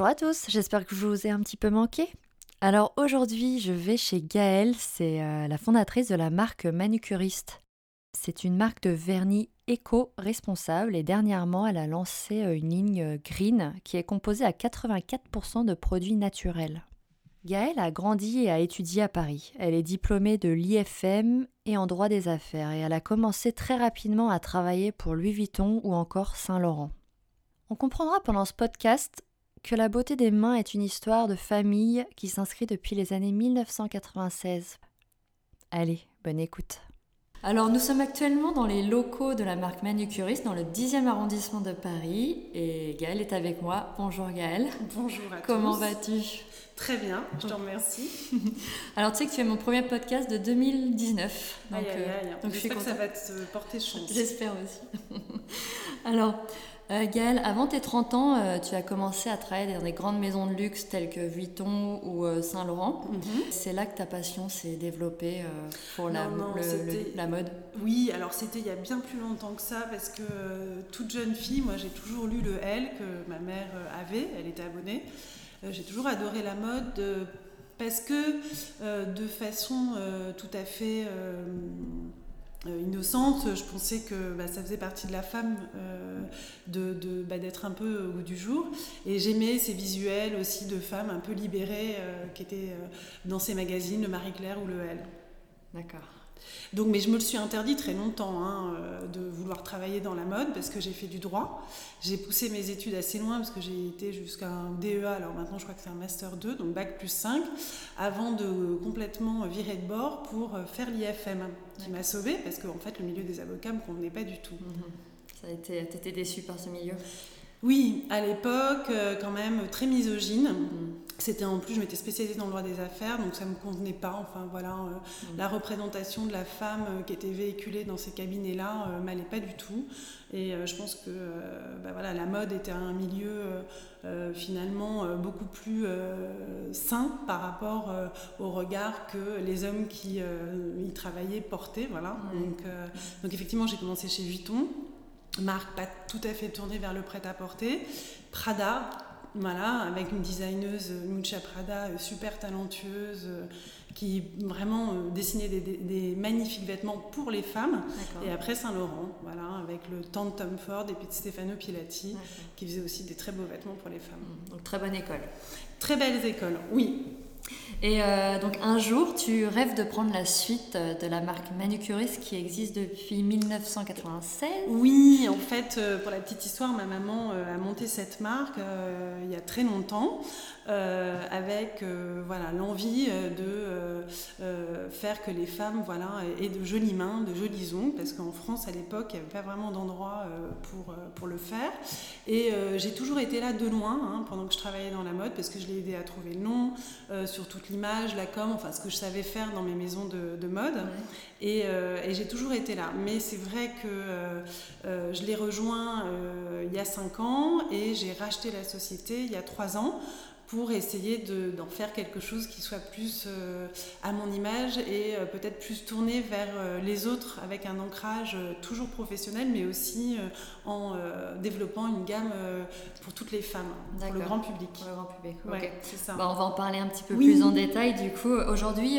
Bonjour à tous, j'espère que je vous ai un petit peu manqué. Alors aujourd'hui, je vais chez Gaëlle, c'est euh, la fondatrice de la marque Manucuriste. C'est une marque de vernis éco-responsable et dernièrement, elle a lancé euh, une ligne euh, green qui est composée à 84% de produits naturels. Gaëlle a grandi et a étudié à Paris. Elle est diplômée de l'IFM et en droit des affaires et elle a commencé très rapidement à travailler pour Louis Vuitton ou encore Saint-Laurent. On comprendra pendant ce podcast que la beauté des mains est une histoire de famille qui s'inscrit depuis les années 1996. Allez, bonne écoute. Alors nous sommes actuellement dans les locaux de la marque Manucuriste dans le 10e arrondissement de Paris et Gaëlle est avec moi. Bonjour Gaëlle. Bonjour à Comment vas-tu? Très bien, je te remercie. Alors tu sais que tu es mon premier podcast de 2019. Donc, aïe, aïe, aïe. donc J'espère que ça va te porter chance. J'espère aussi. Alors euh, Gaëlle, avant tes 30 ans, euh, tu as commencé à travailler dans des grandes maisons de luxe telles que Vuitton ou euh, Saint-Laurent. Mhm. C'est là que ta passion s'est développée pour la, la, mode Oui, alors c'était il y a bien plus longtemps que ça parce que toute jeune fille, moi j'ai toujours lu le L que ma mère avait, elle était abonnée. j'ai toujours adoré la mode parce que de façon tout à fait euh, innocente. Je pensais que bah, ça faisait partie de la femme euh, de, bah, d'être un peu au goût du jour. Et j'aimais ces visuels aussi de femmes un peu libérées euh, qui étaient dans ces magazines, le Marie-Claire ou le Elle. D'accord. Donc, mais je me le suis interdit très longtemps hein, euh, de vouloir travailler dans la mode parce que j'ai fait du droit. J'ai poussé mes études assez loin parce que j'ai été jusqu'à un DEA, alors maintenant je crois que c'est un Master 2, donc Bac plus 5, avant de complètement virer de bord pour euh, faire l'IFM, qui m'a sauvée parce qu'en fait le milieu des avocats me convenait pas du tout. Mhm. Ça a été, t'étais déçue par ce milieu? Oui, à l'époque, euh, quand même très misogyne. C'était en plus, je m'étais spécialisée dans le droit des affaires, donc ça ne me convenait pas. Enfin voilà, euh, mm. la représentation de la femme euh, qui était véhiculée dans ces cabinets-là euh, m'allait pas du tout. Et je pense que bah, voilà, la mode était un milieu finalement beaucoup plus sain par rapport au regard que les hommes qui y travaillaient portaient. Voilà. Donc, donc effectivement, j'ai commencé chez Vuitton marque pas tout à fait tournée vers le prêt-à-porter. Prada, voilà, avec une designeuse, Mucha Prada, euh, super talentueuse, euh, qui vraiment euh, dessinait des, magnifiques vêtements pour les femmes. Et après Saint-Laurent, voilà, avec le temps de Tom Ford et puis de Stefano Pilati, qui faisait aussi des très beaux vêtements pour les femmes. Mmh, donc très bonne école. Très belles écoles, oui. Et euh, donc un jour, tu rêves de prendre la suite euh, de la marque Manucuriste qui existe depuis 1996 Oui, en fait, euh, pour la petite histoire, ma maman a monté cette marque il y a très longtemps. avec voilà l'envie de faire que les femmes voilà aient de jolies mains, de jolis ongles, parce qu'en France à l'époque il n'y avait pas vraiment d'endroit pour, pour le faire. Et j'ai toujours été là de loin hein, pendant que je travaillais dans la mode, parce que je l'ai aidé à trouver le nom, sur toute l'image, la com, enfin ce que je savais faire dans mes maisons de, mode. Euh, et, j'ai toujours été là. Mais c'est vrai que euh, euh, je l'ai rejoint il y a 5 ans et j'ai racheté la société il y a 3 ans pour essayer d'en faire quelque chose qui soit plus euh, à mon image et euh, peut-être plus tourné vers euh, les autres avec un ancrage toujours professionnel mais aussi en développant une gamme pour toutes les femmes, pour le grand public. Pour le grand public, ouais, c'est ça. Bah, on va en parler un petit peu plus en détail du coup. Aujourd'hui,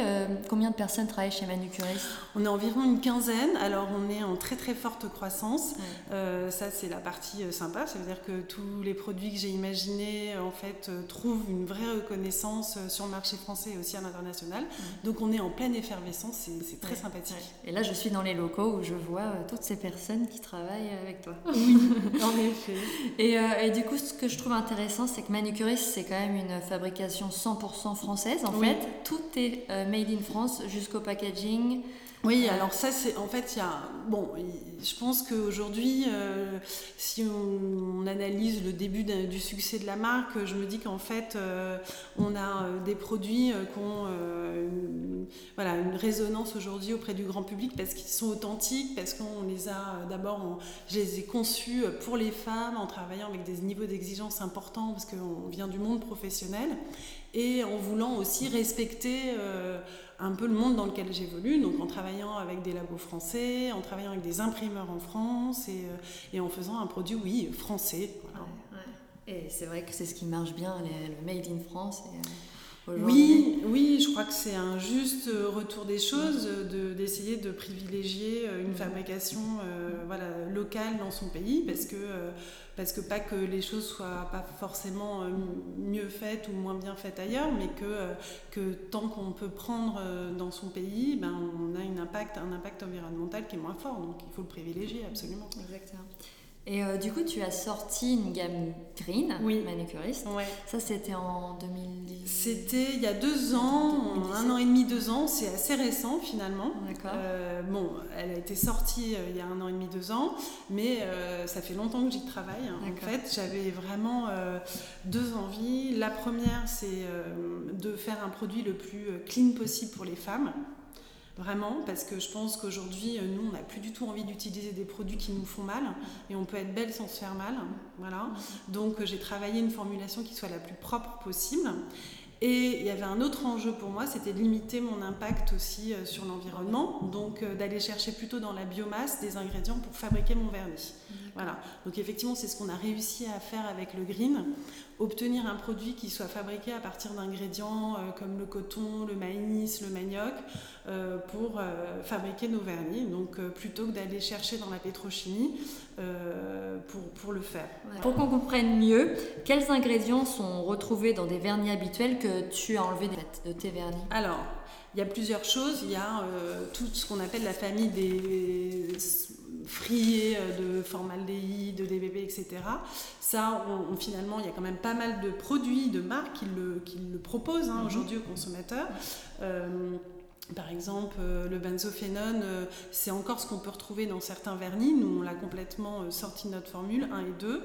combien de personnes travaillent chez Manucuriste On est environ une quinzaine, alors on est en très très forte croissance. ça c'est la partie sympa, ça veut dire que tous les produits que j'ai imaginés en fait trouvent une vraie reconnaissance euh, sur le marché français et aussi à l'international. Mm. Donc on est en pleine effervescence, c'est très sympathique. Et là, je suis dans les locaux où je vois euh, toutes ces personnes qui travaillent avec toi. Oui, en effet. Et, euh, et, du coup, ce que je trouve intéressant, c'est que Manucuriste, c'est quand même une fabrication 100% française. En fait, tout est made in France jusqu'au packaging. Oui, alors ça, c'est en fait, il y a. Bon, je pense qu'aujourd'hui, euh, si on, analyse le début du succès de la marque, je me dis qu'en fait, euh, on a euh, des produits qui ont une, voilà, une résonance aujourd'hui auprès du grand public parce qu'ils sont authentiques, parce qu'on les a d'abord, je les ai conçus pour les femmes en travaillant avec des niveaux d'exigence importants parce qu'on vient du monde professionnel et en voulant aussi respecter un peu le monde dans lequel j'évolue, donc en travaillant avec des labos français, en travaillant avec des imprimeurs en France et, euh, en faisant un produit, oui, français. Et c'est vrai que c'est ce qui marche bien, le Made in France. Oui, oui, je crois que c'est un juste retour des choses d'essayer de, privilégier une fabrication voilà, locale dans son pays parce que parce que pas que les choses soient pas forcément euh, mieux faites ou moins bien faites ailleurs, mais que, euh, que tant qu'on peut prendre euh, dans son pays, ben, on a une impact, un impact environnemental qui est moins fort, donc il faut le privilégier absolument. Exactement. Et euh, du coup, tu as sorti une gamme green, oui. manucuriste. Ouais. Ça, c'était en 2010 C'était il y a deux ans, un an et demi, deux ans. C'est assez récent finalement. D'accord. Euh, bon, elle a été sortie euh, il y a un an et demi, deux ans, mais ça fait longtemps que j'y travaille. En fait, j'avais vraiment deux envies. La première, c'est de faire un produit le plus clean possible pour les femmes. Vraiment, parce que je pense qu'aujourd'hui, euh, nous, on n'a plus du tout envie d'utiliser des produits qui nous font mal, et on peut être belle sans se faire mal. Voilà. Donc, euh, j'ai travaillé une formulation qui soit la plus propre possible. Et il y avait un autre enjeu pour moi, c'était de limiter mon impact aussi euh, sur l'environnement, donc d'aller chercher plutôt dans la biomasse des ingrédients pour fabriquer mon vernis. Voilà. Donc effectivement, c'est ce qu'on a réussi à faire avec le green obtenir un produit qui soit fabriqué à partir d'ingrédients euh, comme le coton, le maïs, le manioc, euh, pour euh, fabriquer nos vernis. Donc plutôt que d'aller chercher dans la pétrochimie pour, pour, le faire. Pour qu'on comprenne mieux, quels ingrédients sont retrouvés dans des vernis habituels que tu as enlevés de tes vernis? Alors, il y a plusieurs choses. Il y a tout ce qu'on appelle la famille des frier euh, de formaldéhyde, de DBB, etc. Ça, on, finalement, il y a quand même pas mal de produits, de marques qui le, qui le proposent hein, mhm. aujourd'hui aux consommateurs. Euh, par exemple, euh, le benzophénone, c'est encore ce qu'on peut retrouver dans certains vernis. Nous, on l'a complètement sorti de notre formule 1 et 2.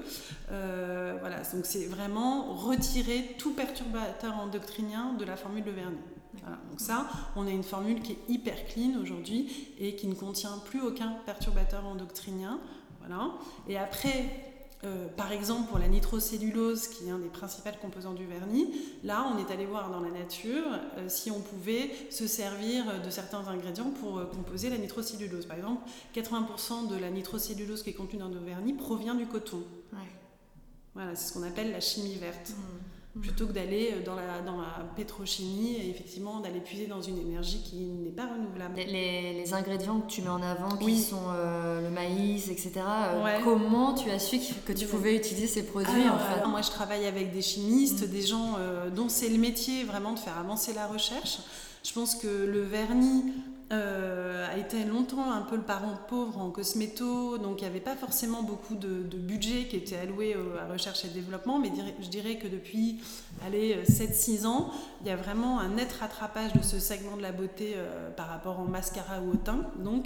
voilà, donc c'est vraiment retirer tout perturbateur endocrinien de la formule de vernis donc ça, on a une formule qui est hyper clean aujourd'hui et qui ne contient plus aucun perturbateur endocrinien. Voilà. Et après, euh, par exemple, pour la nitrocellulose, qui est un des principaux composants du vernis, là, on est allé voir dans la nature euh, si on pouvait se servir de certains ingrédients pour euh, composer la nitrocellulose. Par exemple, 80% de la nitrocellulose qui est contenue dans nos vernis provient du coton. Voilà, c'est ce qu'on appelle la chimie verte. Mmh plutôt que d'aller euh, dans la, dans la pétrochimie et effectivement d'aller puiser dans une énergie qui n'est pas renouvelable. Les, les, ingrédients que tu mets en avant, qui sont euh, le maïs, etc., euh, comment tu as su que tu pouvais utiliser ces produits en fait Moi je travaille avec des chimistes, mm. des gens dont c'est le métier vraiment de faire avancer la recherche. Je pense que le vernis euh, a été longtemps un peu le parent pauvre en cosméto, donc il n'y avait pas forcément beaucoup de, budget qui était alloué à recherche et développement, mais je dirais que depuis 7-6 ans, il y a vraiment un net rattrapage de ce segment de la beauté euh, par rapport au mascara ou au teint. Donc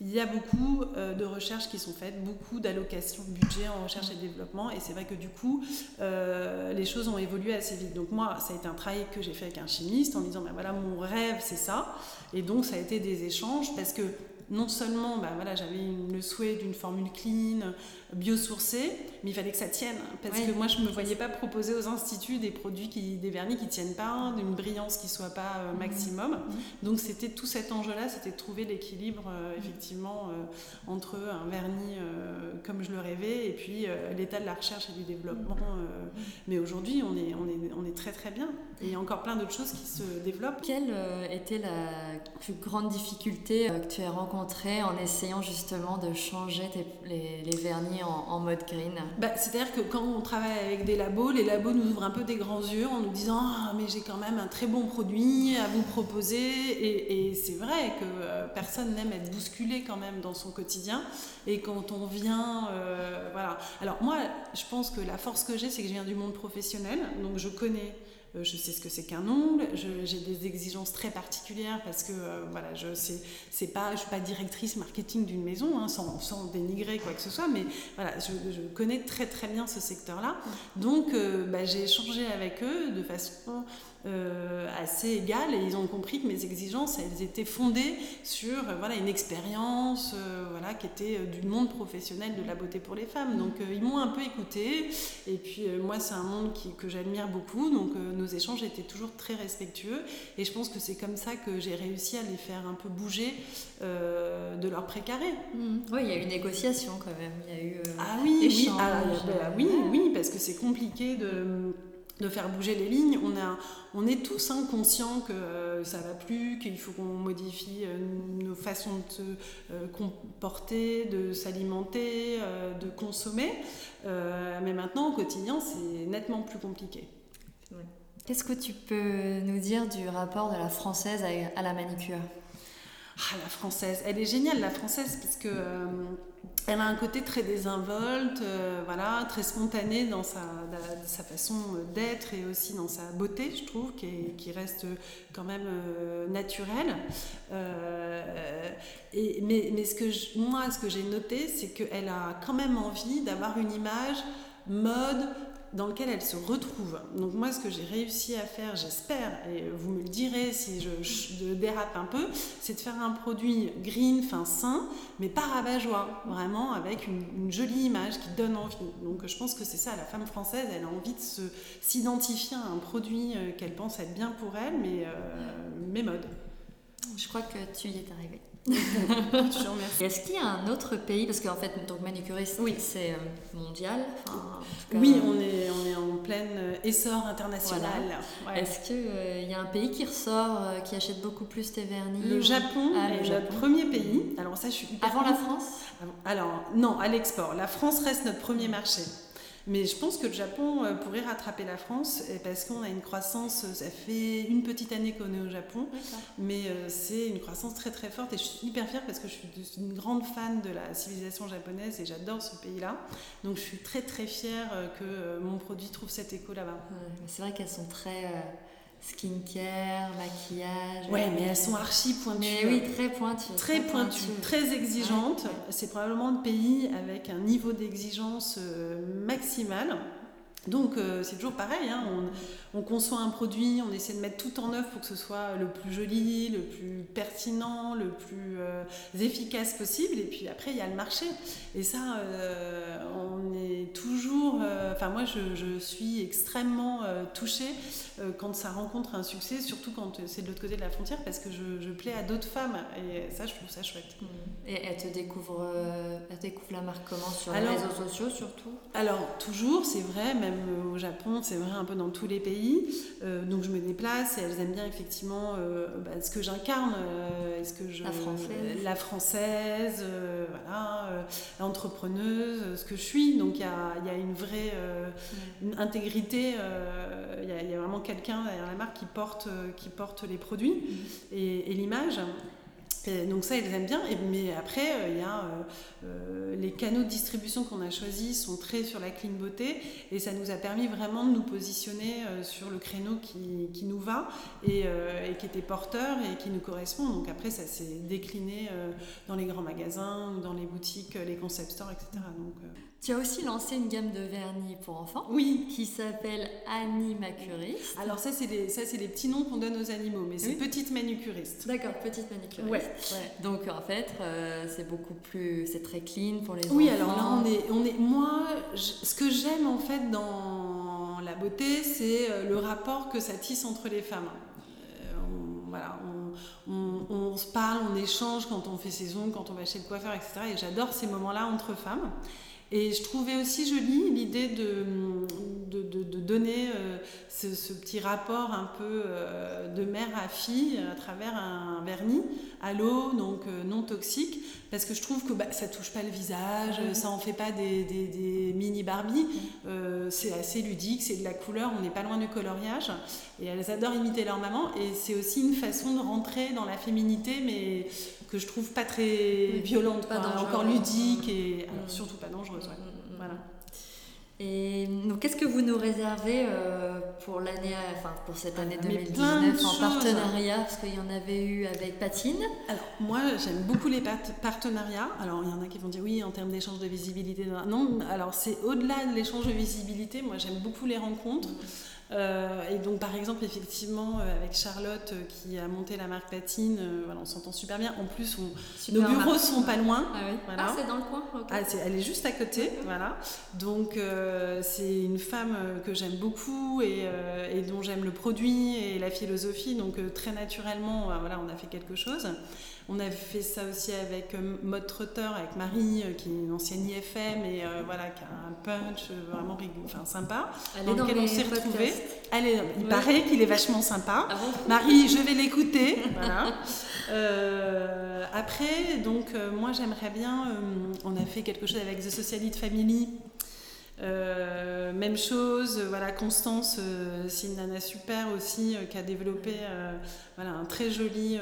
il y a beaucoup euh, de recherches qui sont faites, beaucoup d'allocations de budget en recherche et développement, et c'est vrai que du coup, les choses ont évolué assez vite. Donc moi, ça a été un travail que j'ai fait avec un chimiste en disant, ben voilà, mon rêve, c'est ça. Et donc, ça a été des échanges parce que non seulement bah, voilà, j'avais le souhait d'une formule clean, biosourcée, mais il fallait que ça tienne. Parce que moi, je ne me voyais pas proposer aux instituts des produits, qui, des vernis qui ne tiennent pas, d'une brillance qui ne soit pas euh, maximum. Mmh. Mmh. Donc, c'était tout cet enjeu-là, c'était de trouver l'équilibre, euh, effectivement, euh, entre un vernis comme je le rêvais et puis l'état de la recherche et du développement. Mmh. mais aujourd'hui, on est, on, est, on est très très bien. Et il y a encore plein d'autres choses qui se développent. Quelle était la plus grande difficulté que tu as rencontrée en essayant justement de changer les, les vernis en, mode green bah, C'est-à-dire que quand on travaille avec des labos, les labos nous ouvrent un peu des grands yeux en nous disant Ah, mais j'ai quand même un très bon produit à vous proposer. Et, c'est vrai que euh, personne n'aime être bousculé quand même dans son quotidien. Et quand on vient. Euh, voilà. Alors, moi, je pense que la force que j'ai, c'est que je viens du monde professionnel. Donc, je connais je sais ce que c'est qu'un ongle, j'ai des exigences très particulières parce que euh, voilà, je c'est pas, je suis pas directrice marketing d'une maison, hein, sans, sans, dénigrer quoi que ce soit, mais voilà, je, connais très très bien ce secteur-là. Donc euh, bah, j'ai échangé avec eux de façon assez égales et ils ont compris que mes exigences, elles étaient fondées sur voilà, une expérience voilà, qui était du monde professionnel de la beauté pour les femmes. Donc ils m'ont un peu écouté et puis moi c'est un monde qui, que j'admire beaucoup, donc nos échanges étaient toujours très respectueux et je pense que c'est comme ça que j'ai réussi à les faire un peu bouger de leur précaré. Mmh. Oui, il y a eu négociation quand même. Il y a eu euh, ah oui, oui, ah, bah oui, oui, parce que c'est compliqué de, de, faire bouger les lignes. On, a, on est tous hein, conscients que euh, ça va plus, qu'il faut qu'on modifie euh, nos façons de se comporter, de s'alimenter, de consommer. mais maintenant, au quotidien, c'est nettement plus compliqué. Qu'est-ce que tu peux nous dire du rapport de la française à la manicure ah, la française, elle est géniale la française parce que euh, elle a un côté très désinvolte, euh, voilà, très spontané dans sa, façon d'être et aussi dans sa beauté, je trouve, qui, reste quand même euh, naturelle. mais ce que moi, ce que j'ai noté, c'est qu'elle a quand même envie d'avoir une image mode, dans lequel elle se retrouve. Donc moi, ce que j'ai réussi à faire, j'espère, et vous me le direz si je, dérape un peu, c'est de faire un produit green, fin sain, mais pas rabat-joie, vraiment avec une, jolie image qui donne envie. Donc je pense que c'est ça, la femme française, elle a envie de s'identifier à un produit euh, qu'elle pense être bien pour elle, mais, euh, mais mode. Je crois que tu y es arrivée. Est-ce qu'il y a un autre pays, parce qu'en fait, donc manucuriste, oui. c'est euh, mondial Oui, on est, on est en plein euh, essor international. Est-ce qu'il euh, y a un pays qui ressort, qui achète beaucoup plus tes vernis Le Japon ah, est notre premier pays. Alors ça, je suis Avant la France? Alors, non, à l'export. La France reste notre premier marché. Mais je pense que le Japon euh, pourrait rattraper la France parce qu'on a une croissance, ça fait une petite année qu'on est au Japon, mais euh, c'est une croissance très très forte et je suis hyper fière parce que je suis une grande fan de la civilisation japonaise et j'adore ce pays-là. Donc je suis très très fière euh, que mon produit trouve cet écho là-bas. c'est vrai qu'elles sont très skincare, maquillage. Ouais, mais elles sont archi pointues. Mais oui, très pointues. Très, pointues, très exigeantes. C'est probablement le pays avec un niveau d'exigence euh, maximal. Donc euh, c'est toujours pareil, hein. on, conçoit un produit, on essaie de mettre tout en œuvre pour que ce soit le plus joli, le plus pertinent, le plus euh, efficace possible. Et puis après, il y a le marché. Et ça, on est toujours... Enfin moi, je, je, suis extrêmement touchée euh, quand ça rencontre un succès, surtout quand c'est de l'autre côté de la frontière, parce que je, plais à d'autres femmes. Et ça, je trouve ça chouette. Et elle te découvre, euh, elle découvre la marque comment? Sur les réseaux sociaux surtout? Alors, toujours, c'est vrai, même au Japon, c'est vrai un peu dans tous les pays. Euh, donc, je me déplace et elles aiment bien effectivement bah, ce que j'incarne. est-ce que je, la française. La française, voilà, l'entrepreneuse, ce que je suis. Donc, il y a, y a, une vraie une intégrité, il y, y, a vraiment quelqu'un derrière la marque qui porte, euh, qui porte les produits mm. et, et l'image. Donc ça, ils aiment bien. Mais après, euh, il y a euh, les canaux de distribution qu'on a choisis sont très sur la clean beauté et ça nous a permis vraiment de nous positionner sur le créneau qui, qui nous va et, et, qui était porteur et qui nous correspond. Donc après, ça s'est décliné dans les grands magasins, dans les boutiques, les concept stores, etc. Donc, tu as aussi lancé une gamme de vernis pour enfants. Oui. Qui s'appelle Animacuriste. Alors ça, c'est les, ça, c'est les petits noms qu'on donne aux animaux, mais c'est Petite Manucuriste. D'accord, Petite Manucuriste. Ouais. Donc en fait, euh, c'est beaucoup plus, c'est très clean pour les enfants. Oui, alors là, on est, on est, moi, ce que j'aime en fait dans la beauté, c'est euh, le rapport que ça tisse entre les femmes. Euh, voilà, on, on, se parle, on échange quand on fait ses ongles, quand on va chez le coiffeur, etc. Et j'adore ces moments-là entre femmes. Et je trouvais aussi jolie l'idée de, de, de, donner euh, ce, ce, petit rapport un peu euh, de mère à fille à travers un vernis à l'eau, donc euh, non toxique, parce que je trouve que bah, ça touche pas le visage, ça en fait pas des, des, des mini Barbie, c'est assez ludique, c'est de la couleur, on n'est pas loin du coloriage, et elles adorent imiter leur maman, et c'est aussi une façon de rentrer dans la féminité, mais que je trouve pas très violente, pas encore ludique et alors, surtout pas dangereuse. Voilà. Et donc, qu'est-ce que vous nous réservez euh, pour l'année, enfin pour cette année 2019 en partenariat Parce qu'il y en avait eu avec Patine. Alors, moi, j'aime beaucoup les partenariats. Alors, il y en a qui vont dire oui, en termes d'échange de visibilité. Non, alors c'est au-delà de l'échange de visibilité. Moi, j'aime beaucoup les rencontres. Euh, et donc, par exemple, effectivement, euh, avec Charlotte euh, qui a monté la marque Patine, voilà, on s'entend super bien. En plus, on, nos bureaux sont pas loin. Ah, oui. ah c'est dans le coin ah, Elle est juste à côté. Voilà. Donc, c'est une femme que j'aime beaucoup et, et dont j'aime le produit et la philosophie. Donc, très naturellement, voilà, on a fait quelque chose. On a fait ça aussi avec euh, Mode Trotter, avec Marie, euh, qui est une ancienne IFM et euh, voilà, qui a un punch vraiment enfin, sympa. Dans lequel on s'est retrouvés. il paraît qu'il est vachement sympa. Ah Marie, je vais l'écouter. après, donc, moi, j'aimerais bien. on a fait quelque chose avec The Socialite Family euh, même chose, voilà, Constance, euh, c'est une nana super aussi euh, qui a développé voilà, un très joli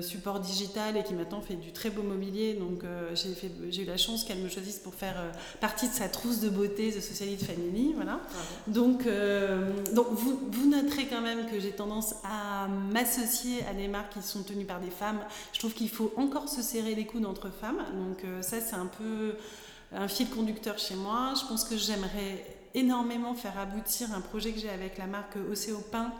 support digital et qui maintenant fait du très beau mobilier. Donc j'ai eu la chance qu'elle me choisisse pour faire partie de sa trousse de beauté The Socialite Family. Voilà. Donc, donc vous, vous, noterez quand même que j'ai tendance à m'associer à des marques qui sont tenues par des femmes. Je trouve qu'il faut encore se serrer les coudes entre femmes. Donc ça c'est un peu un fil conducteur chez moi. Je pense que j'aimerais énormément faire aboutir un projet que j'ai avec la marque Océo Pain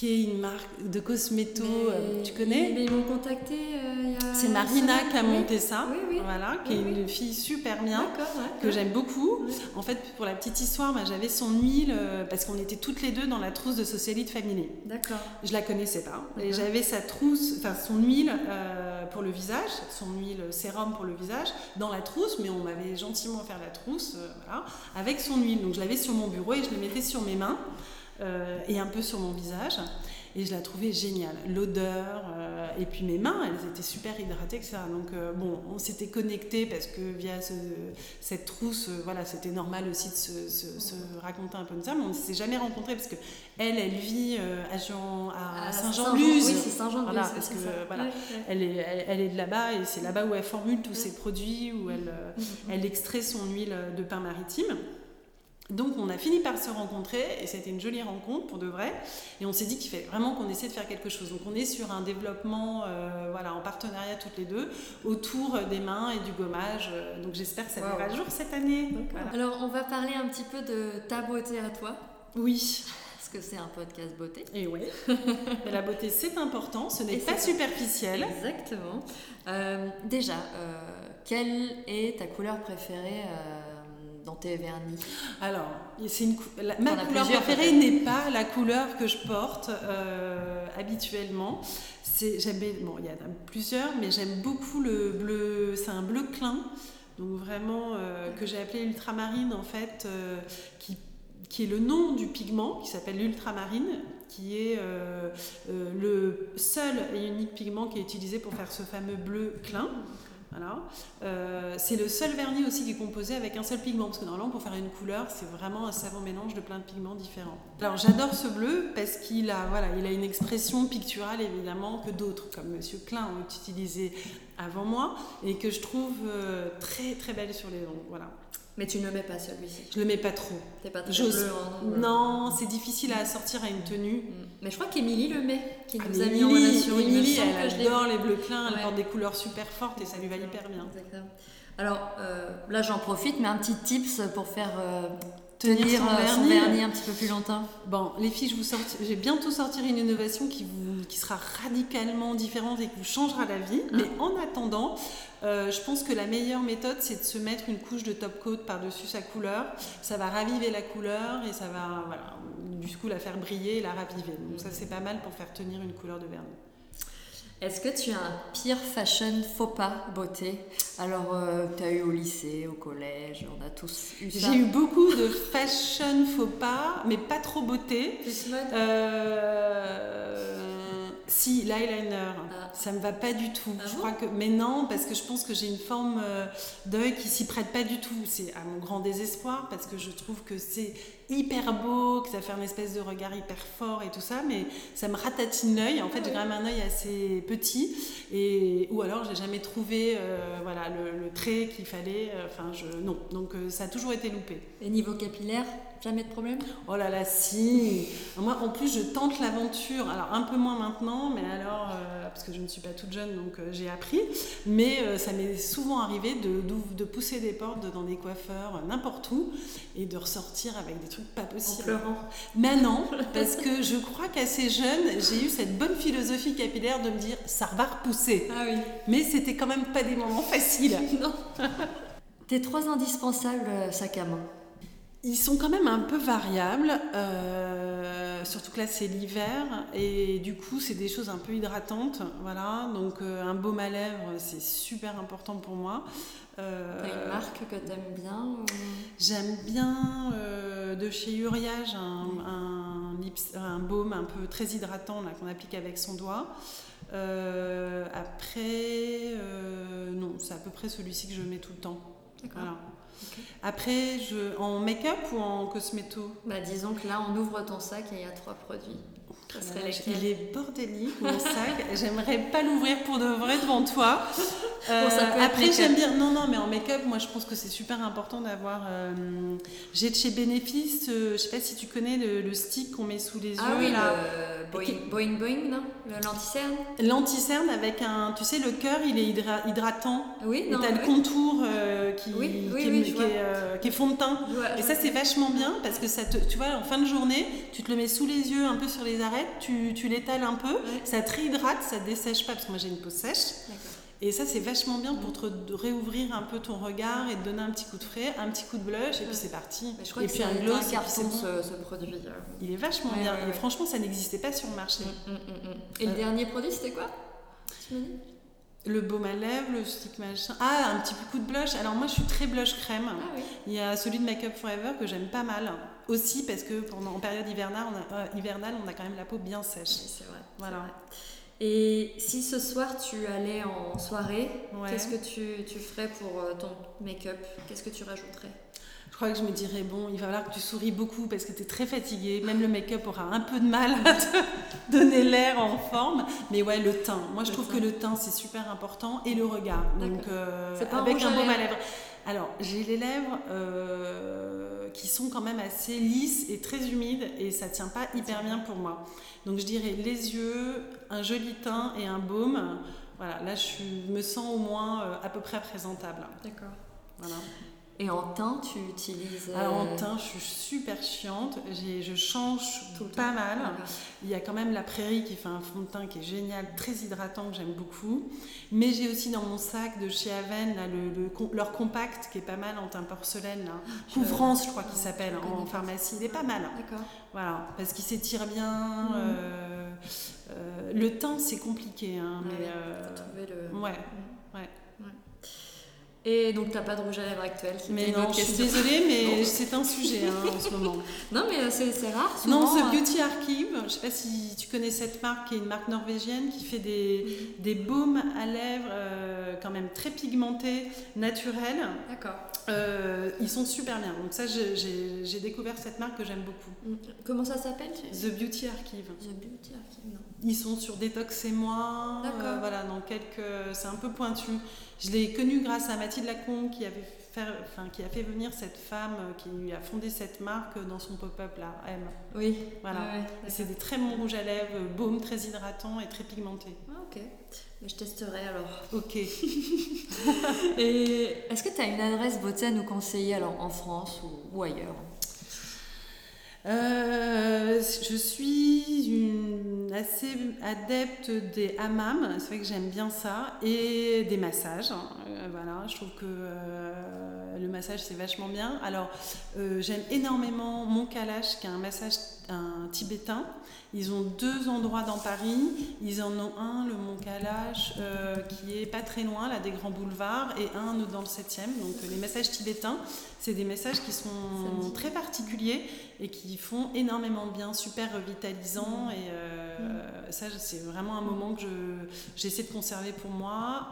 qui est une marque de cosméto. Euh, tu connais Ils m'ont contacté euh, C'est Marina qui a monté ça, voilà, qui est une fille super bien, que j'aime beaucoup. En fait, pour la petite histoire, j'avais son huile euh, parce qu'on était toutes les deux dans la trousse de Socialite Family. D'accord. Je la connaissais pas. Et j'avais sa trousse, enfin son huile pour le visage, son huile sérum pour le visage, dans la trousse, mais on m'avait gentiment offert la trousse, voilà, avec son huile. Donc je l'avais sur mon bureau et je le mettais sur mes mains. Euh, et un peu sur mon visage. Et je la trouvais géniale. L'odeur, euh, et puis mes mains, elles étaient super hydratées, etc. Donc, euh, bon, on s'était connectés parce que via cette trousse, voilà, c'était normal aussi de se, raconter un peu de ça, mais on ne s'est jamais rencontrés parce que elle, elle vit à, Jean, à, Saint-Jean-de-Luz. oui, c'est Saint-Jean-de-Luz. Voilà, parce que voilà, Elle, est, elle, est de là-bas et c'est là-bas où elle formule tous ses produits, où elle, elle extrait son huile de pain maritime. Donc on a fini par se rencontrer et c'était une jolie rencontre pour de vrai. Et on s'est dit qu'il fallait vraiment qu'on essaie de faire quelque chose. Donc on est sur un développement euh, voilà, en partenariat toutes les deux autour des mains et du gommage. Donc j'espère que ça verra le jour cette année. Alors on va parler un petit peu de ta beauté à toi. Oui. Parce que c'est un podcast beauté. Et oui. la beauté c'est important, ce n'est pas superficiel. Exactement. Euh, déjà, euh, quelle est ta couleur préférée dans tes vernis Alors, c'est une ma couleur préférée n'est pas la couleur que je porte euh, habituellement. C'est, j'aime, bon, il y en a plusieurs, mais j'aime beaucoup le bleu. C'est un bleu clin, donc vraiment euh, que j'ai appelé ultramarine en fait, euh, qui qui est le nom du pigment qui s'appelle l'ultramarine, qui est le seul et unique pigment qui est utilisé pour faire ce fameux bleu clin. Voilà. Euh, c'est le seul vernis aussi qui est composé avec un seul pigment, parce que normalement pour faire une couleur, c'est vraiment un savant mélange de plein de pigments différents. Alors j'adore ce bleu parce qu'il a, voilà, il a une expression picturale évidemment que d'autres, comme Monsieur Klein, ont utilisé avant moi, et que je trouve euh, très très belle sur les ongles. Voilà. Mais tu ne le mets pas celui-ci. Je le mets pas trop. T'es pas très bleu, hein, Non, c'est difficile à sortir à une tenue. Mm. Mais je crois qu'Émilie le met, qui ah, nous a mis en relation. Émilie, elle adore les bleus clins, elle porte des couleurs super fortes et ça lui va hyper bien. Exactement. Alors euh, là, j'en profite, mais un petit tips pour faire euh, tenir, euh, son, vernis. un petit peu plus longtemps. Bon, les filles, je vous je vais bientôt sortir une innovation qui, vous, qui sera radicalement différente et qui vous changera la vie. Ah. Mais en attendant, euh, je pense que la meilleure méthode, c'est de se mettre une couche de top coat par-dessus sa couleur. Ça va raviver la couleur et ça va, voilà, du coup, la faire briller et la raviver. Donc ça, c'est pas mal pour faire tenir une couleur de vernis. Est-ce que tu as un pire fashion faux pas beauté? Alors, euh, tu as eu au lycée, au collège, on a tous eu ça. J'ai eu beaucoup de fashion faux pas, mais pas trop beauté. Plus mode? Euh, si, l'eyeliner, ah. ça me va pas du tout. Ah je crois que, mais non, parce que je pense que j'ai une forme euh, d'œil qui s'y prête pas du tout. C'est à mon grand désespoir parce que je trouve que c'est hyper beau, que ça fait un espèce de regard hyper fort et tout ça, mais ça me ratatine l'œil. En fait, j'ai quand même un œil assez petit, et ou alors j'ai jamais trouvé euh, voilà le, trait qu'il fallait. Euh, enfin, je non. Donc ça a toujours été loupé. Et niveau capillaire, jamais de problème? Oh là là, si. Moi, en plus, je tente l'aventure. Alors un peu moins maintenant mais alors, euh, parce que je ne suis pas toute jeune, donc euh, j'ai appris, mais euh, ça m'est souvent arrivé de, pousser des portes dans des coiffeurs, n'importe où, et de ressortir avec des trucs pas En possibles. pleurant. Maintenant, parce que je crois qu'assez jeune, j'ai eu cette bonne philosophie capillaire de me dire ça va repousser. Ah oui. Mais c'était quand même pas des moments faciles. Non. Tes trois indispensables euh, sac à main. Ils sont quand même un peu variables, euh, surtout que là c'est l'hiver et du coup c'est des choses un peu hydratantes, voilà. Donc euh, un baume à lèvres c'est super important pour moi. Euh, T'as une marque que t'aimes bien ou... J'aime bien euh, de chez Uriage un, un, lips- un baume un peu très hydratant là, qu'on applique avec son doigt. Après, non, c'est à peu près celui-ci que je mets tout le temps. D'accord. Voilà. Après, en make-up ou en cosméto? Bah disons que là on ouvre ton sac et il y a trois produits. Il est bordélique mon sac. J'aimerais pas l'ouvrir pour de vrai devant toi. Euh, après, j'aime bien. Non, non, mais en make-up, moi, je pense que c'est super important d'avoir. euh, J'ai de chez Bénéfice, euh, je sais pas si tu connais le, le stick qu'on met sous les Ah yeux oui, là. le Boeing, Boeing Boeing, non? Le lenticerne L'anti-cerne avec un, tu sais, le cœur, il est hydra- hydratant. Oui, Et non t'as le oui. contour euh, qui, Oui, oui, qui, est- qui vois. est, qui est fond de teint. Vois- Et ça, c'est vachement bien parce que ça te, tu vois, en fin de journée, tu te le mets sous les yeux, un peu sur les arêtes, tu, tu l'étales un peu, Ouais. ça te réhydrate, ça te dessèche pas parce que moi j'ai une peau sèche. Et ça, c'est vachement bien pour te réouvrir un peu ton regard et te donner un petit coup de frais, un petit coup de blush, et puis c'est parti. Je crois et que puis un gloss, un puis carton bon. ce, ce produit. euh. Il est vachement Ouais, bien. ouais, Et franchement, ça n'existait pas sur le marché. Mm, mm, mm. Et le Euh. dernier produit, c'était quoi Tu Le baume à lèvres, le stick machin. Ah, un petit coup de blush. Alors moi, je suis très blush crème. Ah oui. Il y a celui de Make Up Forever que j'aime pas mal. Aussi parce que pendant, en période hivernale on, a, euh, hivernale, on a quand même la peau bien sèche. Oui, c'est vrai. Voilà. vrai. Et si ce soir tu allais en soirée, Ouais. qu'est-ce que tu, tu ferais pour euh, ton make-up? Qu'est-ce que tu rajouterais? Je crois que je me dirais, bon, il va falloir que tu souris beaucoup parce que tu es très fatiguée. Même le make-up aura un peu de mal à te donner l'air en forme. Mais ouais, le teint. Moi, je Le trouve teint. que le teint, c'est super important. Et le regard. Donc, euh, C'est pas un avec un baume à lèvres. Alors, j'ai les lèvres euh, qui sont quand même assez lisses et très humides. Et ça tient pas hyper bien pour moi. Donc, je dirais les yeux, un joli teint et un baume. Voilà, là, je me sens au moins euh, à peu près présentable. D'accord. Voilà. Et en teint, tu utilises. Alors en euh, teint, je suis super chiante. Je change Tout pas mal. D'accord. Il y a quand même la prairie qui fait un fond de teint qui est génial, très hydratant, que j'aime beaucoup. Mais j'ai aussi dans mon sac de chez Aven là, le, leur compact qui est pas mal en teint porcelaine. Là. Je- Couvrance, je crois qu'il je s'appelle en pharmacie. Il est pas mal. D'accord. Voilà, parce qu'il s'étire bien. Mhm. euh, euh, le teint, c'est compliqué. Hein, mais, Ouais, euh, faut trouver le. ouais. Mm. ouais. Et donc t'as pas de rouge à lèvres actuel Mais non, je suis désolée, mais c'est un sujet hein, en ce moment. Non mais c'est rare. Non, The euh, Beauty Archive, je sais pas si tu connais cette marque, qui est une marque norvégienne qui fait des, des baumes à lèvres euh, quand même très pigmentés, naturels. D'accord. Euh, ils sont super bien. Donc ça, j'ai- découvert cette marque que j'aime beaucoup. Mm. Comment ça s'appelle The Beauty Archive. The Beauty Archive, non. Ils sont sur Détox et moi. D'accord. euh, voilà, dans quelques. C'est un peu pointu. Je l'ai connu grâce à Mathilde Lacombe qui avait fait, enfin, qui a fait venir cette femme euh, qui a fondé cette marque dans son pop-up là, M. Oui. Voilà. Ouais, C'est des très bons rouges à lèvres, baume très hydratant et très pigmenté. Ah, ok. Mais je testerai alors. Ok. Et est-ce que tu as une adresse beauté à nous conseiller alors en France ou, ou ailleurs? Euh, je suis une assez adepte des hammams, c'est vrai que j'aime bien ça, et des massages. hein. Euh, voilà, je trouve que euh, le massage c'est vachement bien. Alors j'aime énormément mon Kalash, qui est un massage un tibétain. Ils ont deux endroits dans Paris. Ils en ont un, le Mont Kalash, euh, qui est pas très loin, là, des grands boulevards, et un dans le 7e. Donc euh, les massages tibétains, c'est des massages qui sont très particuliers et qui font énormément de bien, super revitalisants. Mm. Et euh, ça, c'est vraiment un moment que je- j'essaie de conserver pour moi,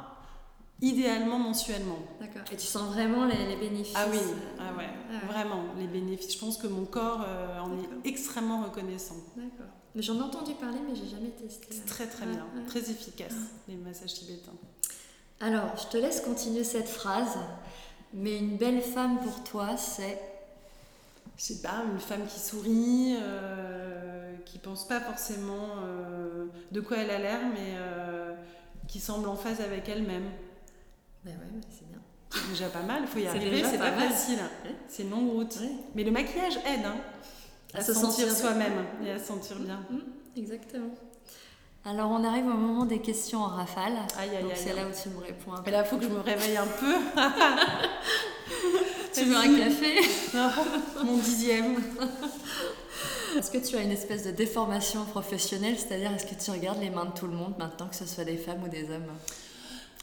idéalement mensuellement. D'accord. Et tu sens vraiment les, les bénéfices Ah oui, euh, ah ouais, ah ouais. vraiment, les bénéfices. Je pense que mon corps euh, en est extrêmement reconnaissant. D'accord. J'en ai entendu parler, mais j'ai jamais testé. C'est très très Ouais, bien, très efficace, les massages tibétains. Alors, je te laisse continuer cette phrase. Mais une belle femme pour toi, c'est? je sais pas, une femme qui sourit, euh, qui pense pas forcément euh, de quoi elle a l'air, mais euh, qui semble en phase avec elle-même. Ben ouais, mais c'est bien. C'est déjà pas mal, il faut y arriver, c'est pas mal. facile. Ouais. C'est une longue route. Ouais. Mais le maquillage aide hein, à, À se se sentir, sentir soi-même et à se sentir bien. Mm, exactement. Alors on arrive au moment des questions en rafale. Aïe, aïe, Donc c'est là où tu me réponds un peu. Mais là, il faut que je me réveille un peu. Tu veux un café Mon dixième. Est-ce que tu as une espèce de déformation professionnelle C'est-à-dire, est-ce que tu regardes les mains de tout le monde maintenant, que ce soit des femmes ou des hommes?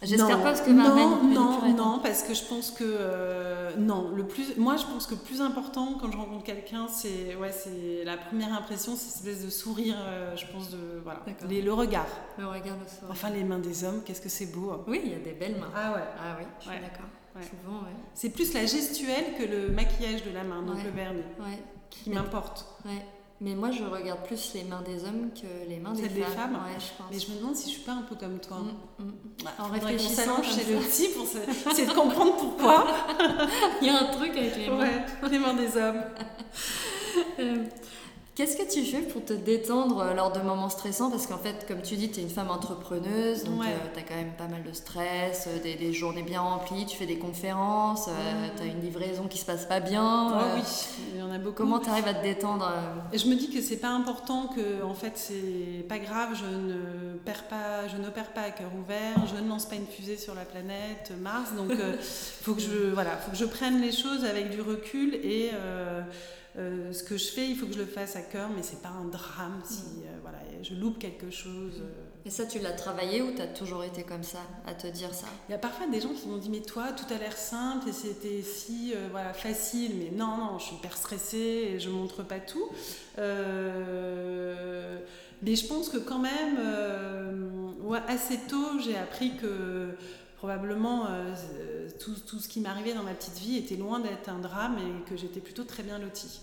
J'espère pas parce que ma non, non, non, parce que je pense que euh, non, le plus, moi je pense que le plus important quand je rencontre quelqu'un, c'est ouais, c'est la première impression, c'est cette espèce de sourire, euh, je pense de voilà. Les- le regard. Le regard le soir. Enfin, les mains des hommes, qu'est-ce que c'est beau. hein. Oui, il y a des belles mains. Ah ouais. Ah oui, je suis Ouais. d'accord. Ouais. Souvent, ouais. C'est plus la gestuelle que le maquillage de la main, donc le vernis, qui m'importe. Ouais. Mais moi, je regarde plus les mains des hommes que les mains des des femmes. femmes Ouais, je pense. Mais je me demande si je suis pas un peu comme toi. Mm, mm. En réfléchissant chez le psy pour se- essayer de comprendre pourquoi. Il y a un truc avec les mains. Ouais, les mains des hommes. Euh, Qu'est-ce que tu fais pour te détendre euh, lors de moments stressants? Parce qu'en fait, comme tu dis, tu es une femme entrepreneuse, donc Ouais. tu as quand même pas mal de stress, euh, des, des journées bien remplies, tu fais des conférences, tu as une livraison qui se passe pas bien. Euh, oui, il y en a beaucoup. Comment tu arrives à te détendre euh, Et je me dis que c'est pas important, que en fait c'est pas grave, je ne perds pas, je n'opère pas à cœur ouvert, je ne lance pas une fusée sur la planète Mars, donc euh, faut que je voilà, faut que je prenne les choses avec du recul et euh, ce que je fais, il faut que je le fasse à cœur, mais c'est pas un drame si euh, voilà, je loupe quelque chose. euh. Et ça, tu l'as travaillé ou tu as toujours été comme ça, à te dire ça? Il y a parfois des gens qui m'ont dit mais toi tout a l'air simple et c'était si euh, voilà facile mais non non je suis hyper stressée et je montre pas tout mais je pense que quand même ouais, assez tôt j'ai appris que probablement euh, tout, tout ce qui m'arrivait dans ma petite vie était loin d'être un drame et que j'étais plutôt très bien lotie.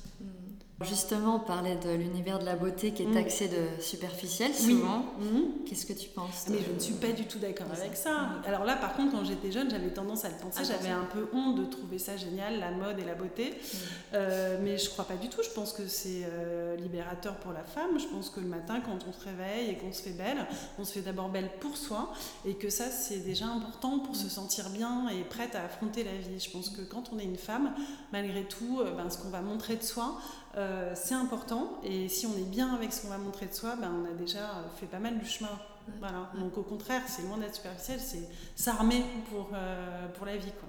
Justement, on parlait de l'univers de la beauté qui est Mm. taxé de superficiel Oui. souvent. Mhm. Qu'est-ce que tu penses Mais je ne suis pas du tout d'accord avec ça. ça. Mhm. Alors là, par contre, quand j'étais jeune, j'avais tendance à le penser. Ah, J'avais un peu honte de trouver ça génial, la mode et la beauté. Mm. Euh, mais je crois pas du tout. Je pense que c'est euh, libérateur pour la femme. Je pense que le matin, quand on se réveille et qu'on se fait belle, on se fait d'abord belle pour soi. Et que ça, c'est déjà important pour se sentir bien et prête à affronter la vie. Je pense que quand on est une femme, malgré tout, euh, ben, ce qu'on va montrer de soi, euh, c'est important. Et si on est bien avec ce qu'on va montrer de soi, ben, on a déjà fait pas mal du chemin. Voilà. Donc au contraire, c'est loin d'être superficiel, c'est s'armer pour, euh, pour la vie. Quoi.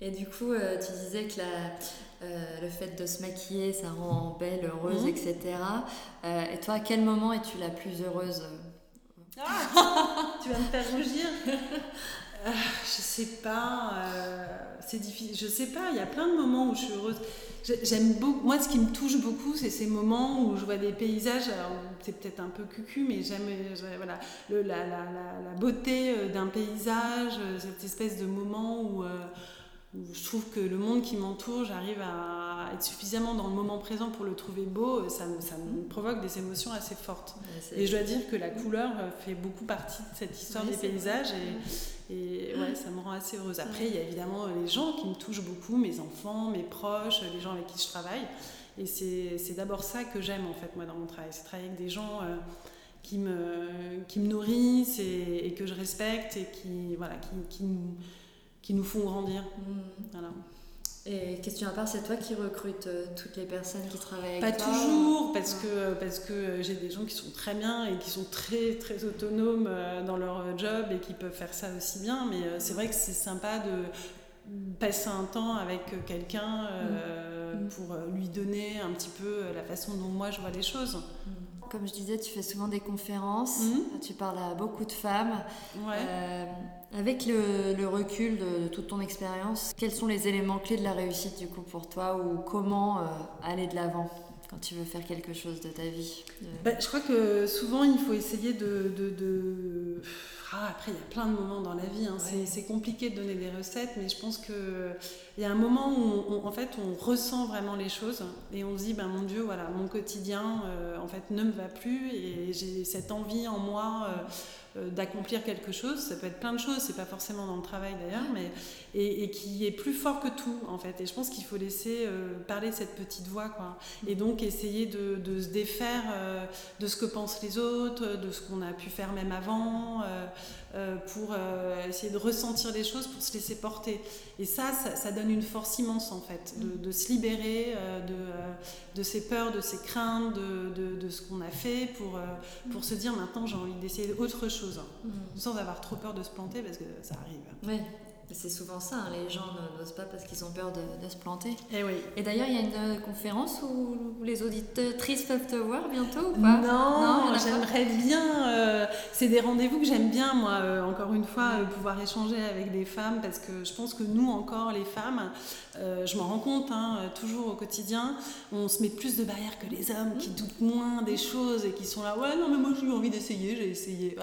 Et du coup, euh, tu disais que la- le fait de se maquiller, ça rend belle, heureuse, Mhm. etc. Et toi, à quel moment es-tu la plus heureuse? Tu vas me faire rougir Euh, Je sais pas, euh, c'est difficile. Je sais pas, il y a plein de moments où je suis heureuse. J'ai- J'aime beaucoup. Moi, ce qui me touche beaucoup, c'est ces moments où je vois des paysages. C'est peut-être un peu cucu, mais j'aime voilà, la, la- la- la beauté euh, d'un paysage, cette espèce de moment où je trouve que le monde qui m'entoure, j'arrive à être suffisamment dans le moment présent pour le trouver beau. Ça me, ça me provoque des émotions assez fortes. Et je dois dire que la couleur euh, fait beaucoup partie de cette histoire des paysages et, et ouais, ça me rend assez heureuse. Après, il y a évidemment euh, les gens qui me touchent beaucoup, mes enfants, mes proches, les gens avec qui je travaille. Et c'est d'abord ça que j'aime en fait moi dans mon travail, c'est travailler avec des gens euh, qui, me, qui me nourrissent et, et que je respecte et qui, voilà, qui, qui, nous, qui nous font grandir. Mm. Voilà. Et question à part, c'est toi qui recrutes euh, toutes les personnes qui travaillent Pas avec toi toujours, parce Non. que, parce que j'ai des gens qui sont très bien et qui sont très, très autonomes euh, dans leur job et qui peuvent faire ça aussi bien. Mais euh, c'est vrai que c'est sympa de passer un temps avec quelqu'un euh, Mm. pour lui donner un petit peu la façon dont moi je vois les choses. Mm. Comme je disais, tu fais souvent des conférences, Mhm. tu parles à beaucoup de femmes. Ouais. Euh, avec le, le recul de, de toute ton expérience, quels sont les éléments clés de la réussite du coup pour toi ou comment euh, aller de l'avant quand tu veux faire quelque chose de ta vie Bah, je crois que souvent il faut essayer de. Après, il y a plein de moments dans la vie. hein. C'est- Ouais. C'est compliqué de donner des recettes, mais je pense qu'il y a un moment où on, en fait, on ressent vraiment les choses et on se dit ben, Mon Dieu, voilà, mon quotidien euh, en fait, ne me va plus et j'ai cette envie en moi. euh, d'accomplir quelque chose. Ça peut être plein de choses, c'est pas forcément dans le travail d'ailleurs, mais et, qui est plus fort que tout en fait. Et je pense qu'il faut laisser parler cette petite voix, quoi. Et donc essayer de, de se défaire de ce que pensent les autres, de ce qu'on a pu faire même avant. Euh, pour euh, essayer de ressentir les choses, pour se laisser porter. Et ça, ça, donne une force immense en fait, de, se libérer euh, de, de, ses peurs, de ses craintes, de, de ce qu'on a fait, pour, pour se dire maintenant j'ai envie d'essayer autre chose, hein. mm. sans avoir trop peur de se planter parce que ça arrive. Oui. C'est souvent ça, hein, les gens n'osent pas parce qu'ils ont peur de, se planter. Et, eh oui. et d'ailleurs, il y a une conférence où les auditrices peuvent te voir bientôt ou pas? Non, j'aimerais bien. Euh, c'est des rendez-vous que j'aime bien, moi, euh, encore une fois, euh, pouvoir échanger avec des femmes parce que je pense que nous, encore, les femmes, je m'en rends compte, hein, toujours au quotidien, on se met plus de barrières que les hommes qui doutent moins des choses et qui sont là, ouais, non, mais moi j'ai eu envie d'essayer, j'ai essayé.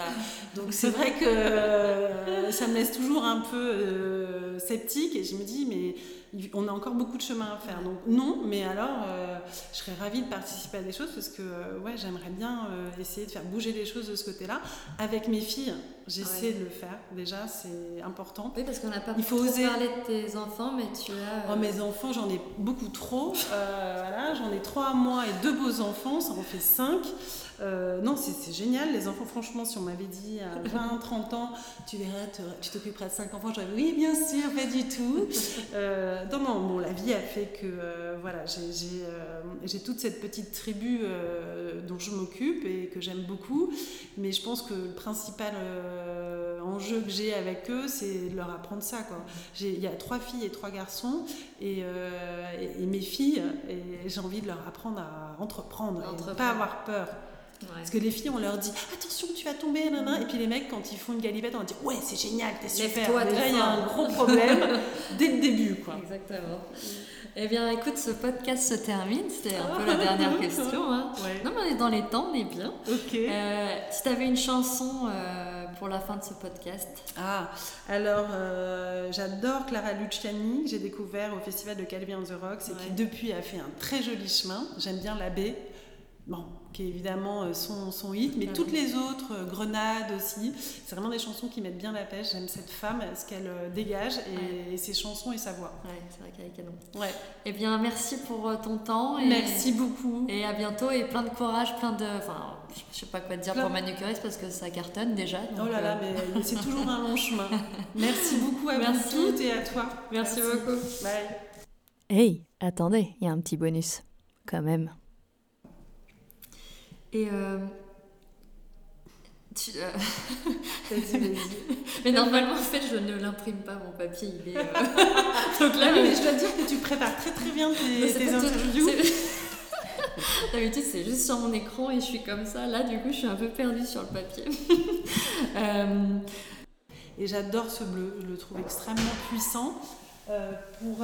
Donc c'est vrai que ça me laisse toujours un peu euh, sceptique et je me dis, mais on a encore beaucoup de chemin à faire. Donc non, mais alors euh, je serais ravie de participer à des choses parce que euh, ouais, j'aimerais bien essayer de faire bouger les choses de ce côté-là. Avec mes filles, j'essaie de le faire. Déjà, c'est important. Oui, parce qu'on n'a pas Il faut oser parler de tes enfants, mais tu as. Oh, mes enfants, j'en ai beaucoup trop. voilà, j'en ai trois moi et deux beaux enfants, ça en fait cinq. Euh, non, c'est génial. Les enfants, franchement, si on m'avait dit à 20, 30 ans, tu verrais, tu t'occuperas de 5 enfants, j'aurais dit oui, bien sûr, pas du tout. Euh, non, non, bon, la vie a fait que euh, voilà, j'ai toute cette petite tribu dont je m'occupe et que j'aime beaucoup. Mais je pense que le principal enjeu que j'ai avec eux, c'est de leur apprendre ça. Il y a trois filles et trois garçons. Et, mes filles, j'ai envie de leur apprendre à entreprendre, et ne pas avoir peur. Parce que les filles, on leur dit attention, tu vas tomber, nanana. et puis les mecs, quand ils font une galipette, on leur dit ouais, c'est génial, t'es super. Déjà, il y a un gros problème dès le début. Quoi. Exactement. Eh bien, écoute, ce podcast se termine. C'était un peu la dernière question. Hein. Non, mais on est dans les temps, on est bien. Ok. Euh, si tu avais une chanson euh, pour la fin de ce podcast Ah, alors euh, j'adore Clara Luciani, que j'ai découvert au festival de Calvi on the Rocks et qui depuis a fait un très joli chemin. J'aime bien l'abbé. Bon, qui est évidemment euh, son, son hit, mais toutes les autres, euh, Grenade aussi, c'est vraiment des chansons qui mettent bien la pêche. J'aime cette femme, ce qu'elle euh, dégage et, ses chansons et sa voix. Ouais, c'est vrai qu'elle est canon. Ouais. Eh bien, merci pour ton temps. Et, merci beaucoup. Et à bientôt et plein de courage, plein de. Enfin, je sais pas quoi te dire pour Manucuris parce que ça cartonne déjà. oh là là, mais c'est toujours un long chemin. Merci beaucoup à merci. vous toutes et à toi. Merci, merci beaucoup. Bye. Hey, attendez, il y a un petit bonus. Quand même. Et euh, tu, euh, mais normalement, en fait, je ne l'imprime pas, mon papier. Il est, euh, Donc là, mais je dois dire que tu prépares très très bien tes, tes interviews. D'habitude, c'est juste sur mon écran et je suis comme ça. Là, du coup, je suis un peu perdue sur le papier. Et j'adore ce bleu. Je le trouve extrêmement puissant. pour.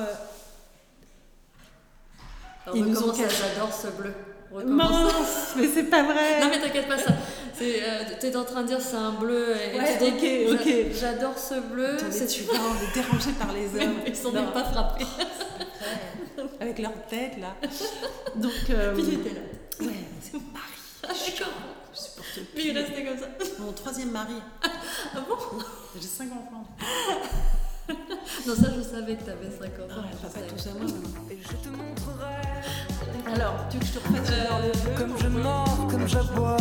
Alors, nous ont J'adore ce bleu. Mince, mais c'est pas vrai. Non mais t'inquiète pas ça. Euh, T'es en train de dire c'est un bleu. Et ouais, ok, ok. J'adore ce bleu. C'est tu vois, on est dérangé par les hommes. Ils sont pas frappés. Avec leur tête là. Donc. Euh, Puis il était là. Ouais, c'est mon mari. D'accord. Je supporte plus. Puis il est resté comme ça. Mon troisième mari. ah bon? J'ai cinq enfants. Non, ça je savais que t'avais 5 ans. Ah, pas tout ça moi Et je te montrerai. Alors, tu veux que je te refasse euh, Comme je mords, comme j'aboie.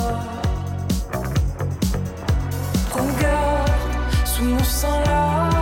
Prends garde, sous mon sang là.